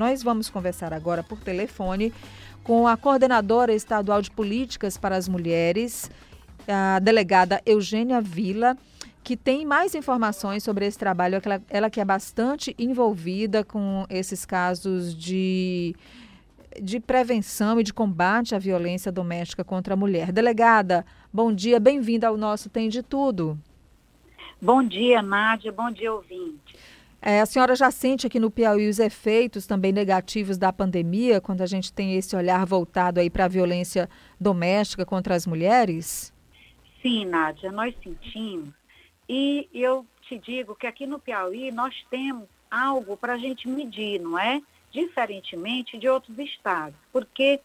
Nós vamos conversar agora por telefone com a coordenadora estadual de políticas para as mulheres, a delegada Eugênia Vila, que tem mais informações sobre esse trabalho, ela, ela que é bastante envolvida com esses casos de, de prevenção e de combate à violência doméstica contra a mulher. Delegada, bom dia, bem-vinda ao nosso Tem de Tudo. Bom dia, Nádia, bom dia, ouvinte. É, a senhora já sente aqui no Piauí os efeitos também negativos da pandemia, quando a gente tem esse olhar voltado aí para a violência doméstica contra as mulheres? Sim, Nádia, nós sentimos. E eu te digo que aqui no Piauí nós temos algo para a gente medir, não é? Diferentemente de outros estados, porque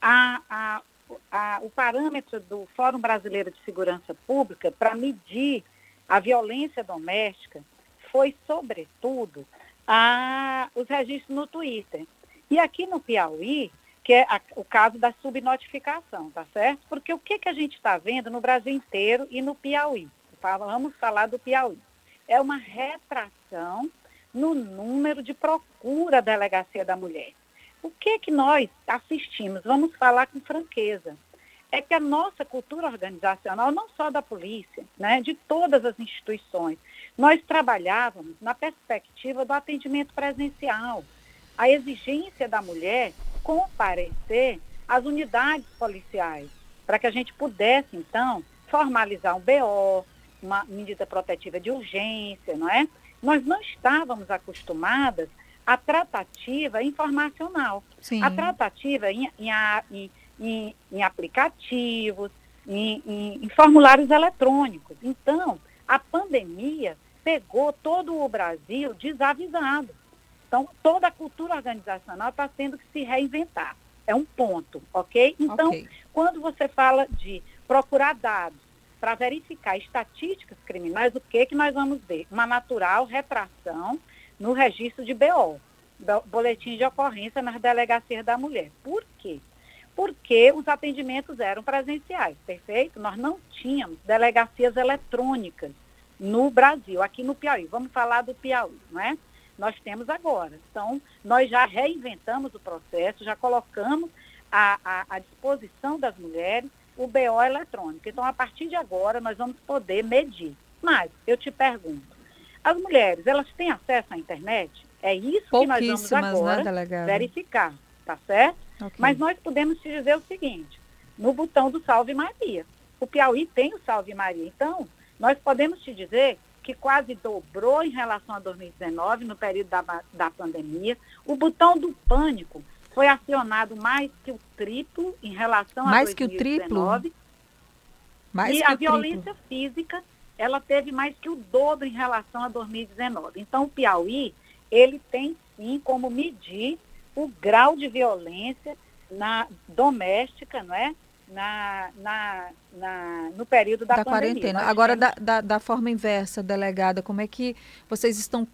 a, a, a, o parâmetro do Fórum Brasileiro de Segurança Pública para medir a violência doméstica foi, sobretudo, a, os registros no Twitter. E aqui no Piauí, que é a, o caso da subnotificação, tá certo? Porque o que, que a gente está vendo no Brasil inteiro e no Piauí? Vamos falar do Piauí. É uma retração no número de procura da delegacia da mulher. O que que nós assistimos? Vamos falar com franqueza. É que a nossa cultura organizacional, não só da polícia, né, de todas as instituições, nós trabalhávamos na perspectiva do atendimento presencial. A exigência da mulher comparecer às unidades policiais, para que a gente pudesse, então, formalizar um BO, uma medida protetiva de urgência, não é? Nós não estávamos acostumadas à tratativa informacional. Sim. A tratativa em, em, em, em aplicativos, em, em formulários eletrônicos. Então, a pandemia pegou todo o Brasil desavisado. Então, toda a cultura organizacional está tendo que se reinventar. É um ponto, ok? Então, okay. quando você fala de procurar dados para verificar estatísticas criminais, o que, que nós vamos ver? Uma natural retração no registro de BO, Boletim de Ocorrência nas delegacias da mulher. Por quê? Porque os atendimentos eram presenciais, perfeito? Nós não tínhamos delegacias eletrônicas no Brasil, aqui no Piauí. Vamos falar do Piauí, não é? Nós temos agora. Então, nós já reinventamos o processo, já colocamos à, disposição das mulheres o BO eletrônico. Então, a partir de agora, nós vamos poder medir. Mas, eu te pergunto, as mulheres, elas têm acesso à internet? É isso que nós vamos né, agora né, verificar, tá certo? Okay. Mas nós podemos te dizer o seguinte, no botão do Salve Maria. O Piauí tem o Salve Maria. Então, nós podemos te dizer que quase dobrou em relação a 2019, no período da, da pandemia. O botão do pânico foi acionado mais que o triplo em relação mais a 2019. Que o triplo? Mais e a violência física, ela teve mais que o dobro em relação a 2019. Então, o Piauí, ele tem sim como medir o grau de violência na doméstica, não é? na, na, na, no período da, da quarentena. Agora, da, da, da, forma inversa, delegada, como é que vocês estão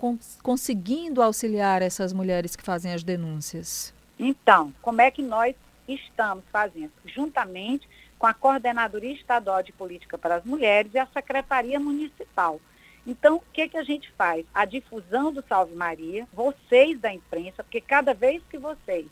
conseguindo auxiliar essas mulheres que fazem as denúncias? Então, como é que nós estamos fazendo? Juntamente com a Coordenadoria Estadual de Política para as Mulheres e a Secretaria Municipal. Então, o que, que a gente faz? A difusão do Salve Maria, vocês da imprensa, porque cada vez que vocês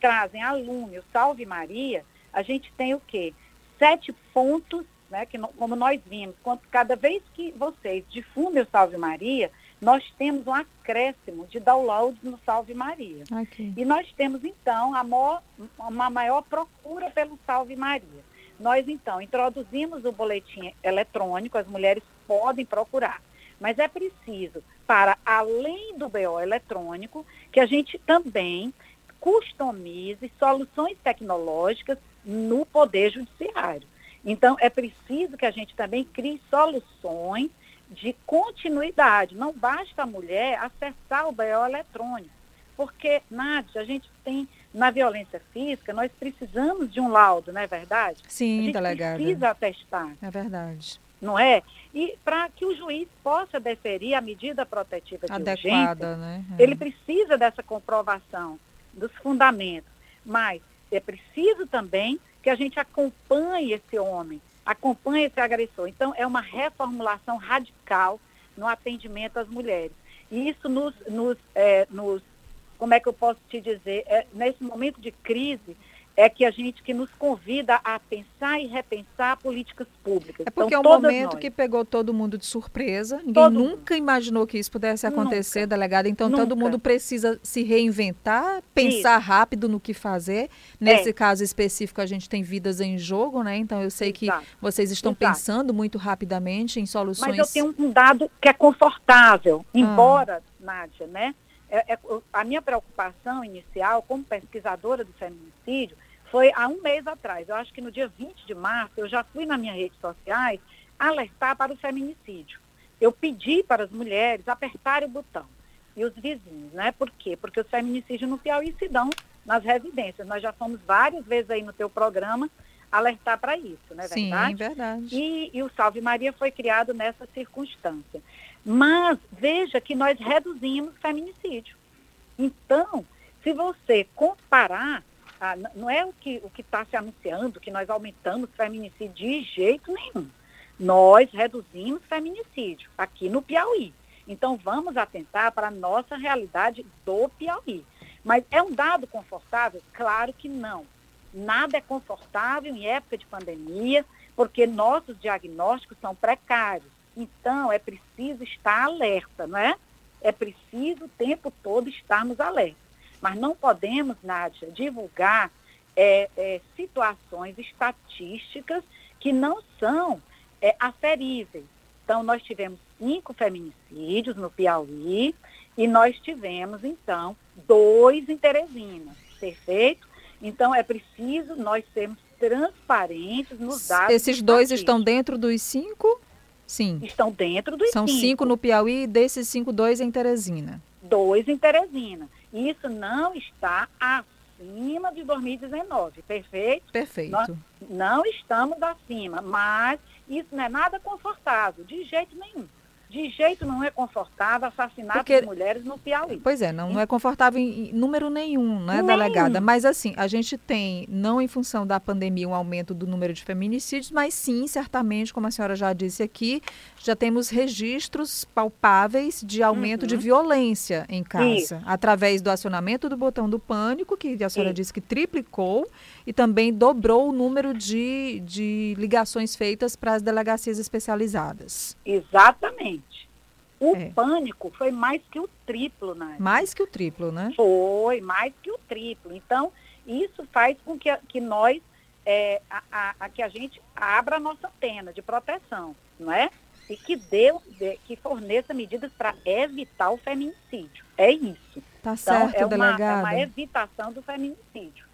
trazem a lume o Salve Maria, a gente tem o quê? Sete pontos, né, que, como nós vimos, quanto, cada vez que vocês difundem o Salve Maria, nós temos um acréscimo de downloads no Salve Maria. Okay. E nós temos, então, a maior, uma maior procura pelo Salve Maria. Nós, então, introduzimos o boletim eletrônico, as mulheres podem procurar. Mas é preciso, para além do BO eletrônico, que a gente também customize soluções tecnológicas no Poder Judiciário. Então, é preciso que a gente também crie soluções de continuidade. Não basta a mulher acessar o BO eletrônico, porque, Nádia, a gente tem, na violência física, nós precisamos de um laudo, não é verdade? Sim, a gente delegada. precisa atestar. É verdade. Não é? E para que o juiz possa deferir a medida protetiva de Adequada, urgência, né? É. ele precisa dessa comprovação dos fundamentos. Mas é preciso também que a gente acompanhe esse homem, acompanhe esse agressor. Então, é uma reformulação radical no atendimento às mulheres. E isso nos, nos, é, nos como é que eu posso te dizer, é, nesse momento de crise, é que a gente que nos convida a pensar e repensar políticas públicas. É porque então, é um momento nós. que pegou todo mundo de surpresa. Ninguém todo nunca mundo. imaginou que isso pudesse acontecer, nunca. delegada. Então nunca. todo mundo precisa se reinventar, pensar isso. rápido no que fazer. Nesse é. caso específico, a gente tem vidas em jogo, né? Então eu sei Exato. que vocês estão Exato. pensando muito rapidamente em soluções. Mas eu tenho um dado que é confortável, ah. embora, ah. Nádia, né? É, é, a minha preocupação inicial como pesquisadora do feminicídio foi há um mês atrás. Eu acho que no dia 20 de março eu já fui nas minhas redes sociais alertar para o feminicídio. Eu pedi para as mulheres apertarem o botão e os vizinhos, né? Por quê? Porque os feminicídios no Piauí se dão nas residências. Nós já fomos várias vezes aí no teu programa alertar para isso, né? Sim, verdade? verdade. E, e o Salve Maria foi criado nessa circunstância. Mas veja que nós reduzimos feminicídio. Então, se você comparar, ah, não é o que o está se anunciando, que nós aumentamos feminicídio de jeito nenhum. Nós reduzimos feminicídio aqui no Piauí. Então, vamos atentar para a nossa realidade do Piauí. Mas é um dado confortável? Claro que não. Nada é confortável em época de pandemia, porque nossos diagnósticos são precários. Então, é preciso estar alerta, não é? É preciso o tempo todo estarmos alerta. Mas não podemos, Nádia, divulgar é, é, situações estatísticas que não são é, aferíveis. Então, nós tivemos cinco feminicídios no Piauí e nós tivemos, então, dois em Teresina, perfeito? Então, é preciso nós sermos transparentes nos dados. Esses dois estão dentro dos cinco? Sim. Estão dentro dos São cinco. cinco no Piauí e desses cinco, dois em Teresina. Dois em Teresina. Isso não está acima de 2019, perfeito? Perfeito. Nós não estamos acima, mas isso não é nada confortável, de jeito nenhum de jeito não é confortável assassinato Porque, de mulheres no Piauí. Pois é, não, não é confortável em número nenhum, né, nenhum. delegada? Mas assim, a gente tem, não em função da pandemia, um aumento do número de feminicídios, mas sim, certamente, como a senhora já disse aqui, já temos registros palpáveis de aumento uhum. de violência em casa, Isso. através do acionamento do botão do pânico, que a senhora Isso. disse que triplicou, e também dobrou o número de, de ligações feitas para as delegacias especializadas. Exatamente. O é. pânico foi mais que o triplo, né? Mais que o triplo, né? Foi, mais que o triplo. Então, isso faz com que, que nós, é, a, a, a, que a gente abra a nossa antena de proteção, não é? E que dê, de, que forneça medidas para evitar o feminicídio. É isso. Tá então, certo, é uma, delegada. É uma evitação do feminicídio.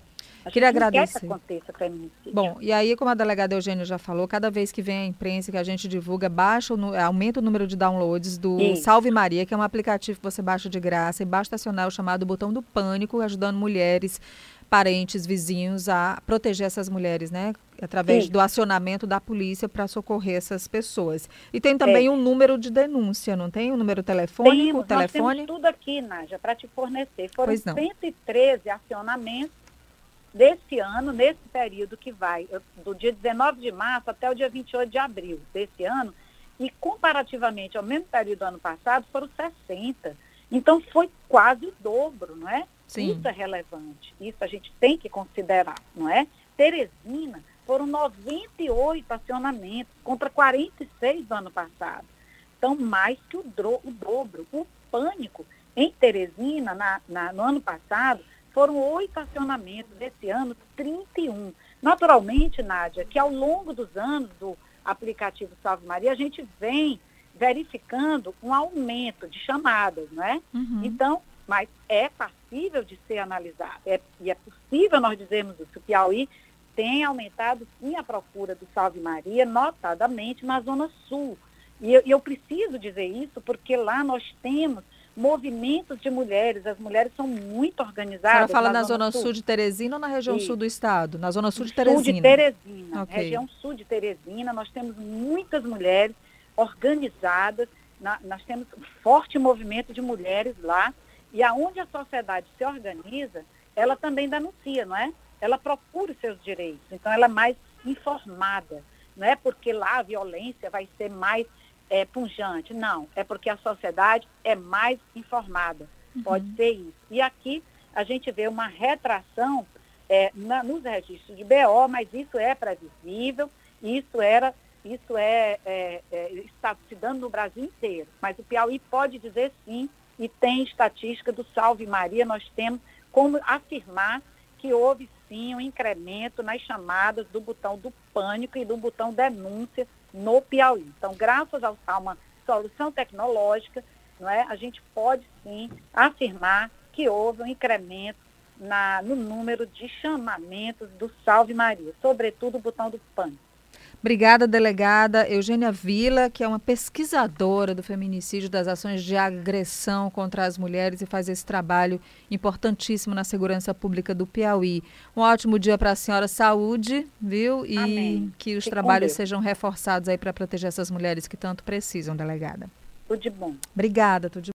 A Queria agradecer. que aconteça feminicídio. Bom, e aí, como a delegada Eugênio já falou, cada vez que vem a imprensa, que a gente divulga, baixa aumenta o número de downloads do Isso. Salve Maria, que é um aplicativo que você baixa de graça e basta acionar o chamado botão do pânico, ajudando mulheres parentes, vizinhos a proteger essas mulheres, né? Através Sim. do acionamento da polícia para socorrer essas pessoas. E tem também é. um número de denúncia, não tem? Um número telefônico, temos, telefone? Nós temos tudo aqui, Nádia, para te fornecer. Foram 113 acionamentos desse ano, nesse período que vai, do dia 19 de março até o dia 28 de abril desse ano, e comparativamente ao mesmo período do ano passado, foram 60. Então foi quase o dobro, não é? Sim. Isso é relevante, isso a gente tem que considerar, não é? Teresina foram 98 acionamentos contra 46 do ano passado. Então, mais que o, o dobro. O pânico em Teresina, na, na, no ano passado, foram oito acionamentos, esse ano 31. Naturalmente, Nádia, que ao longo dos anos do aplicativo Salve Maria, a gente vem verificando um aumento de chamadas, não é? Uhum. Então, mas é passível de ser analisado. É, e é possível nós dizermos isso. O Piauí tem aumentado sim a procura do Salve Maria, notadamente na Zona Sul. E eu, eu preciso dizer isso porque lá nós temos movimentos de mulheres. As mulheres são muito organizadas. Você fala na, na Zona sul. sul. de Teresina ou na região sul do estado? Na Zona Sul de Teresina. Sul de Teresina. Okay. Região sul de Teresina, nós temos muitas mulheres organizadas. Na, nós temos um forte movimento de mulheres lá. E aonde a sociedade se organiza, ela também denuncia, não é? Ela procura os seus direitos. Então, ela é mais informada. Não é porque lá a violência vai ser mais é, punjante. Não, é porque a sociedade é mais informada. Uhum. Pode ser isso. E aqui a gente vê uma retração é, na, nos registros de BO, mas isso é previsível, isso era, isso é, é, é, está se dando no Brasil inteiro. Mas o Piauí pode dizer sim, e tem estatística do Salve Maria, nós temos como afirmar que houve sim um incremento nas chamadas do botão do pânico e do botão denúncia no Piauí. Então, graças a uma solução tecnológica, não é, a gente pode sim afirmar que houve um incremento na, no número de chamamentos do Salve Maria, sobretudo o botão do pânico. Obrigada, delegada Eugênia Vila, que é uma pesquisadora do feminicídio, das ações de agressão contra as mulheres e faz esse trabalho importantíssimo na segurança pública do Piauí. Um ótimo dia para a senhora, saúde, viu? E Amém. que os trabalhos sejam reforçados aí para proteger essas mulheres que tanto precisam, delegada. Tudo de bom. Obrigada, tudo de